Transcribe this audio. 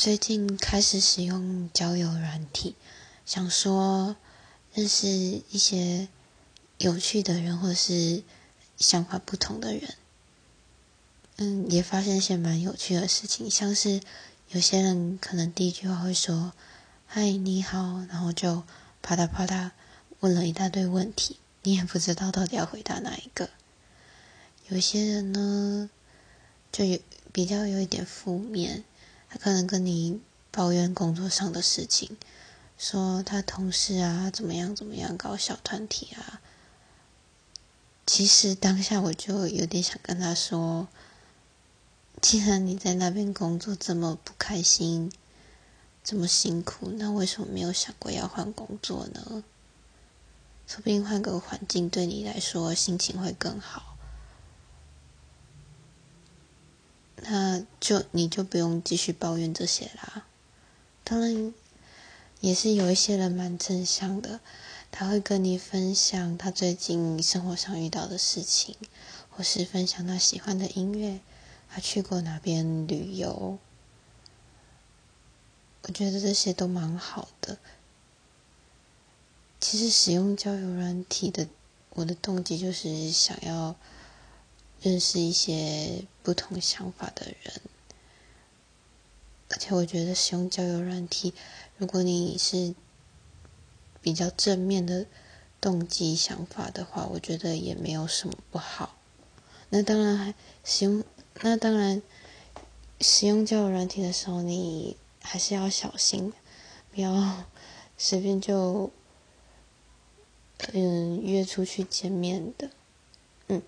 最近开始使用交友软体，想说认识一些有趣的人，或是想法不同的人。嗯，也发现一些蛮有趣的事情，像是有些人可能第一句话会说“嗨，你好”，然后就啪嗒啪嗒问了一大堆问题，你也不知道到底要回答哪一个。有些人呢，就有比较有一点负面，他可能跟你抱怨工作上的事情，说他同事啊怎么样怎么样搞小团体啊。其实当下我就有点想跟他说。既然你在那边工作这么不开心，这么辛苦，那为什么没有想过要换工作呢？说不定换个环境对你来说心情会更好，那就你就不用继续抱怨这些啦。当然，也是有一些人蛮正向的，他会跟你分享他最近生活上遇到的事情，或是分享他喜欢的音乐。他去过哪边旅游？我觉得这些都蛮好的。其实使用交友软体的，我的动机就是想要认识一些不同想法的人。而且我觉得使用交友软体，如果你是比较正面的动机想法的话，我觉得也没有什么不好。那当然还使用。那当然，使用交友软体的时候，你还是要小心，不要 随便就嗯约出去见面的。嗯